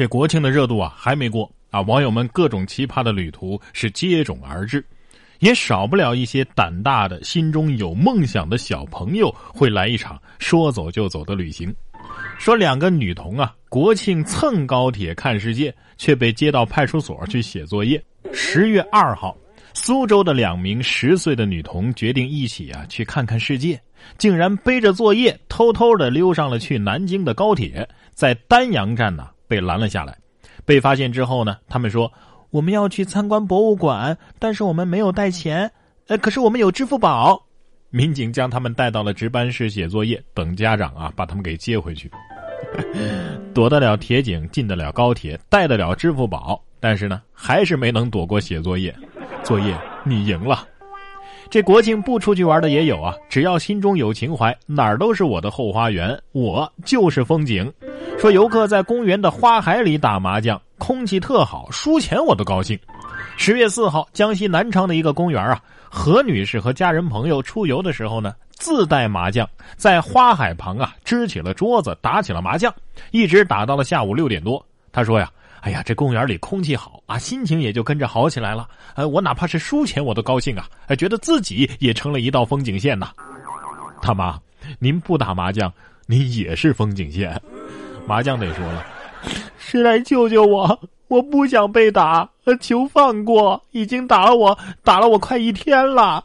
这国庆的热度啊还没过啊，网友们各种奇葩的旅途是接踵而至，也少不了一些胆大的、心中有梦想的小朋友会来一场说走就走的旅行。说两个女童啊，国庆蹭高铁看世界，却被接到派出所去写作业。十月二号，苏州的两名十岁的女童决定一起啊去看看世界，竟然背着作业偷偷的溜上了去南京的高铁，在丹阳站呢被拦了下来。被发现之后呢，他们说我们要去参观博物馆，但是我们没有带钱，呃，可是我们有支付宝。民警将他们带到了值班室写作业，等家长啊把他们给接回去。躲得了铁警，进得了高铁，带得了支付宝，但是呢，还是没能躲过写作业。作业你赢了。这国庆不出去玩的也有啊，只要心中有情怀，哪儿都是我的后花园，我就是风景。说游客在公园的花海里打麻将，空气特好，输钱我都高兴。十月四号，江西南昌的一个公园啊。何女士和家人朋友出游的时候呢，自带麻将，在花海旁啊支起了桌子，打起了麻将，一直打到了下午六点多。她说呀：“哎呀，这公园里空气好啊，心情也就跟着好起来了。呃，我哪怕是输钱，我都高兴啊，觉得自己也成了一道风景线呐。”他妈，您不打麻将，您也是风景线。麻将得说了，谁来救救我？我不想被打，求放过！已经打了我，打了我快一天了。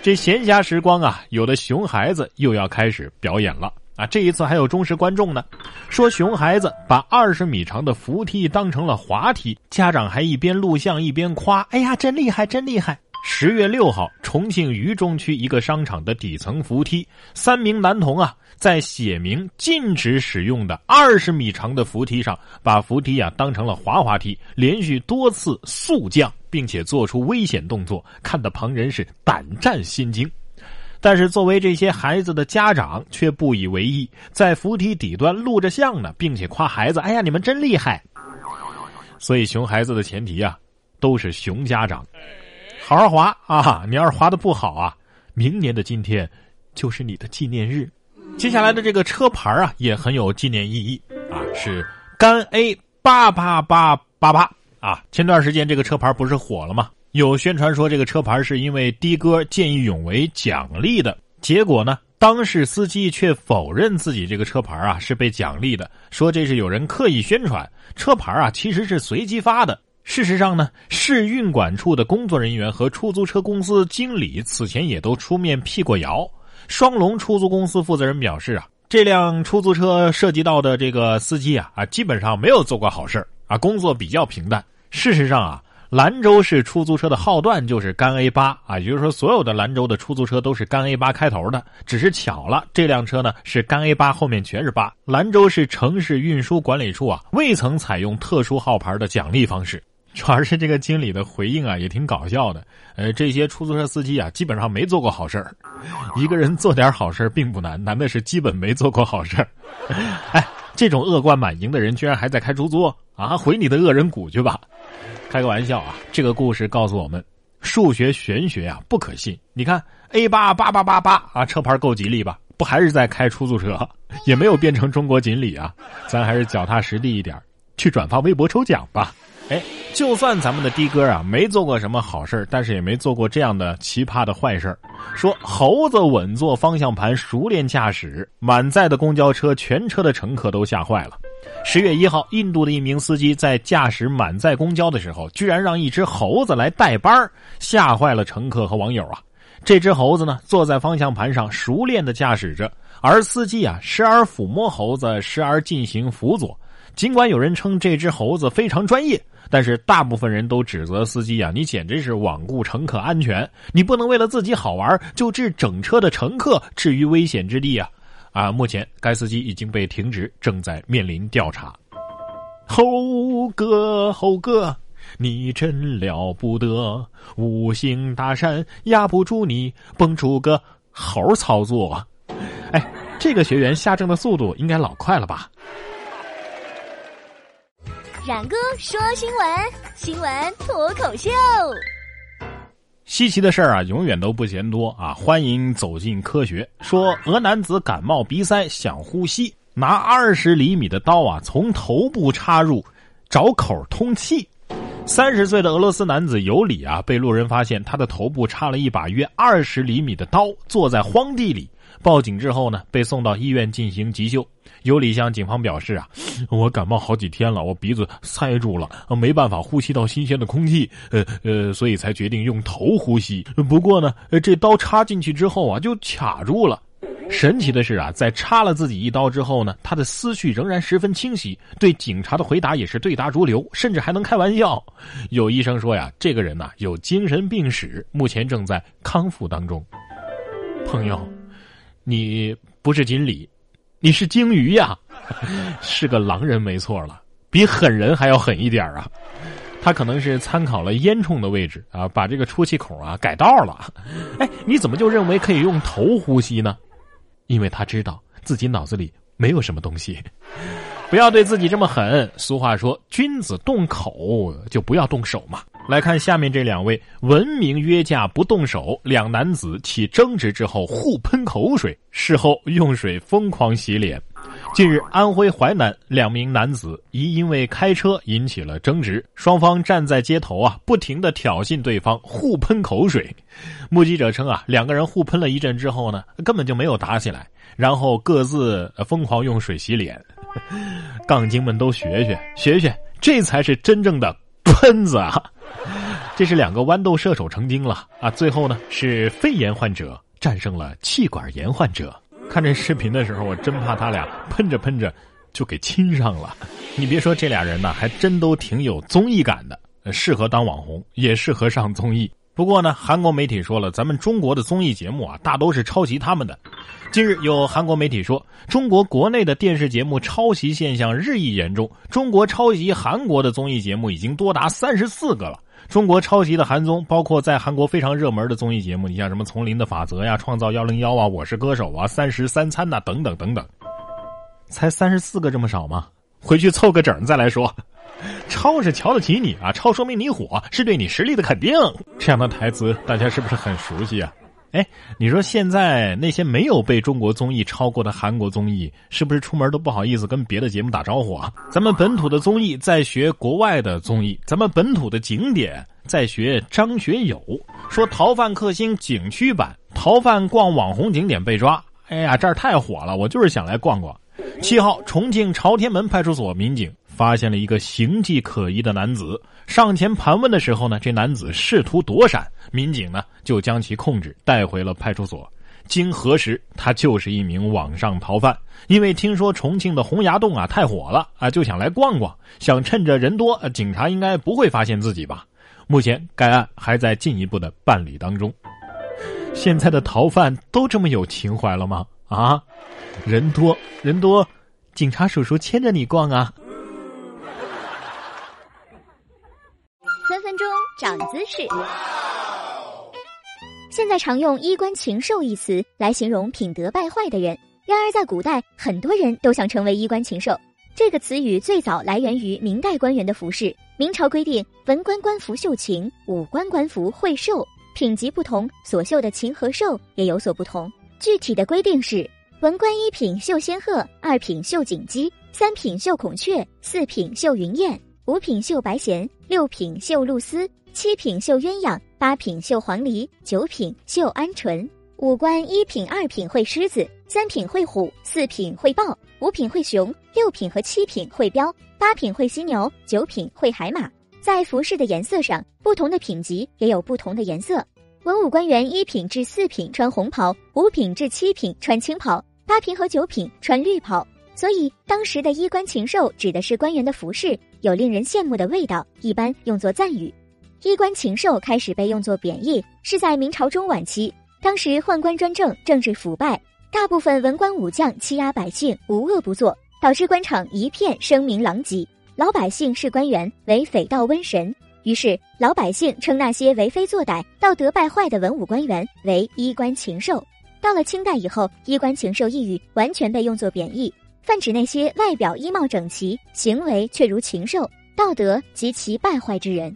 这闲暇时光啊，有的熊孩子又要开始表演了啊！这一次还有忠实观众呢，说熊孩子把二十米长的扶梯当成了滑梯，家长还一边录像一边夸：“哎呀，真厉害，真厉害！”十月六号，重庆渝中区一个商场的底层扶梯，三名男童啊，在写明禁止使用的二十米长的扶梯上，把扶梯啊当成了滑滑梯，连续多次速降，并且做出危险动作，看得旁人是胆战心惊。但是作为这些孩子的家长却不以为意，在扶梯底端录着像呢，并且夸孩子：“哎呀，你们真厉害！”所以熊孩子的前提啊，都是熊家长。好好滑啊！你要是滑的不好啊，明年的今天就是你的纪念日。接下来的这个车牌啊，也很有纪念意义啊，是赣 A 八八八八八啊。前段时间这个车牌不是火了吗？有宣传说这个车牌是因为的哥见义勇为奖励的，结果呢，当事司机却否认自己这个车牌啊是被奖励的，说这是有人刻意宣传，车牌啊其实是随机发的。事实上呢，市运管处的工作人员和出租车公司经理此前也都出面辟过谣。双龙出租公司负责人表示啊，这辆出租车涉及到的这个司机啊啊，基本上没有做过好事啊，工作比较平淡。事实上啊，兰州市出租车的号段就是甘 A 八啊，也就是说，所有的兰州的出租车都是甘 A 八开头的。只是巧了，这辆车呢是甘 A 八，后面全是八。兰州市城市运输管理处啊，未曾采用特殊号牌的奖励方式。主要是这个经理的回应啊，也挺搞笑的。呃，这些出租车司机啊，基本上没做过好事儿。一个人做点好事并不难，难的是基本没做过好事儿。哎，这种恶贯满盈的人，居然还在开出租啊？回你的恶人谷去吧！开个玩笑啊！这个故事告诉我们，数学玄学啊不可信。你看 A 八八八八八啊，车牌够吉利吧？不还是在开出租车，也没有变成中国锦鲤啊。咱还是脚踏实地一点，去转发微博抽奖吧。哎，就算咱们的的哥啊没做过什么好事但是也没做过这样的奇葩的坏事说猴子稳坐方向盘，熟练驾驶，满载的公交车全车的乘客都吓坏了。十月一号，印度的一名司机在驾驶满载公交的时候，居然让一只猴子来代班吓坏了乘客和网友啊！这只猴子呢，坐在方向盘上，熟练的驾驶着，而司机啊，时而抚摸猴子，时而进行辅佐。尽管有人称这只猴子非常专业。但是大部分人都指责司机啊，你简直是罔顾乘客安全，你不能为了自己好玩就置整车的乘客置于危险之地啊！啊，目前该司机已经被停职，正在面临调查。猴哥，猴哥，你真了不得，五行大山压不住你，蹦出个猴操作。哎，这个学员下证的速度应该老快了吧？冉哥说新闻，新闻脱口秀。稀奇的事儿啊，永远都不嫌多啊！欢迎走进科学。说俄男子感冒鼻塞，想呼吸，拿二十厘米的刀啊，从头部插入，找口通气。三十岁的俄罗斯男子尤里啊，被路人发现他的头部插了一把约二十厘米的刀，坐在荒地里。报警之后呢，被送到医院进行急救。尤里向警方表示啊，我感冒好几天了，我鼻子塞住了，没办法呼吸到新鲜的空气，呃呃，所以才决定用头呼吸。不过呢，这刀插进去之后啊，就卡住了。神奇的是啊，在插了自己一刀之后呢，他的思绪仍然十分清晰，对警察的回答也是对答如流，甚至还能开玩笑。有医生说呀，这个人呐有精神病史，目前正在康复当中。朋友。你不是锦鲤，你是鲸鱼呀，是个狼人没错了，比狠人还要狠一点啊！他可能是参考了烟囱的位置啊，把这个出气孔啊改道了。哎，你怎么就认为可以用头呼吸呢？因为他知道自己脑子里没有什么东西。不要对自己这么狠。俗话说，君子动口就不要动手嘛。来看下面这两位文明约架不动手，两男子起争执之后互喷口水，事后用水疯狂洗脸。近日，安徽淮南两名男子疑因为开车引起了争执，双方站在街头啊，不停的挑衅对方，互喷口水。目击者称啊，两个人互喷了一阵之后呢，根本就没有打起来，然后各自疯狂用水洗脸。杠精们都学学学学，这才是真正的喷子啊！这是两个豌豆射手成精了啊！最后呢，是肺炎患者战胜了气管炎患者。看这视频的时候，我真怕他俩喷着喷着就给亲上了。你别说，这俩人呢，还真都挺有综艺感的，适合当网红，也适合上综艺。不过呢，韩国媒体说了，咱们中国的综艺节目啊，大都是抄袭他们的。近日有韩国媒体说，中国国内的电视节目抄袭现象日益严重，中国抄袭韩国的综艺节目已经多达三十四个了。中国超级的韩综包括在韩国非常热门的综艺节目，你像什么《丛林的法则》呀、《创造幺零幺》啊、《我是歌手》啊、《三十三餐》呐等等等等，才三十四个这么少吗？回去凑个整再来说。超是瞧得起你啊，超说明你火，是对你实力的肯定。这样的台词大家是不是很熟悉啊？哎，你说现在那些没有被中国综艺超过的韩国综艺，是不是出门都不好意思跟别的节目打招呼啊？咱们本土的综艺在学国外的综艺，咱们本土的景点在学张学友。说逃犯克星景区版，逃犯逛网红景点被抓。哎呀，这儿太火了，我就是想来逛逛。七号，重庆朝天门派出所民警。发现了一个形迹可疑的男子，上前盘问的时候呢，这男子试图躲闪，民警呢就将其控制带回了派出所。经核实，他就是一名网上逃犯，因为听说重庆的洪崖洞啊太火了啊，就想来逛逛，想趁着人多，警察应该不会发现自己吧。目前该案还在进一步的办理当中。现在的逃犯都这么有情怀了吗？啊，人多人多，警察叔叔牵着你逛啊。长姿势。现在常用“衣冠禽兽”一词来形容品德败坏的人，然而在古代，很多人都想成为衣冠禽兽。这个词语最早来源于明代官员的服饰。明朝规定，文官官服绣禽，武官官服会兽，品级不同，所绣的禽和兽也有所不同。具体的规定是：文官一品绣仙鹤，二品绣锦鸡，三品绣孔雀，四品绣云燕。五品绣白弦，六品绣露丝，七品绣鸳鸯，八品绣黄鹂，九品绣鹌鹑。五官一品、二品会狮子，三品会虎，四品会豹，五品会熊，六品和七品会彪，八品会犀牛，九品会海马。在服饰的颜色上，不同的品级也有不同的颜色。文武官员一品至四品穿红袍，五品至七品穿青袍，八品和九品穿绿袍。所以，当时的衣冠禽兽指的是官员的服饰有令人羡慕的味道，一般用作赞誉。衣冠禽兽开始被用作贬义，是在明朝中晚期。当时宦官专政，政治腐败，大部分文官武将欺压百姓，无恶不作，导致官场一片声名狼藉。老百姓视官员为匪盗瘟神，于是老百姓称那些为非作歹、道德败坏的文武官员为衣冠禽兽。到了清代以后，衣冠禽兽一语完全被用作贬义。泛指那些外表衣帽整齐，行为却如禽兽、道德极其败坏之人。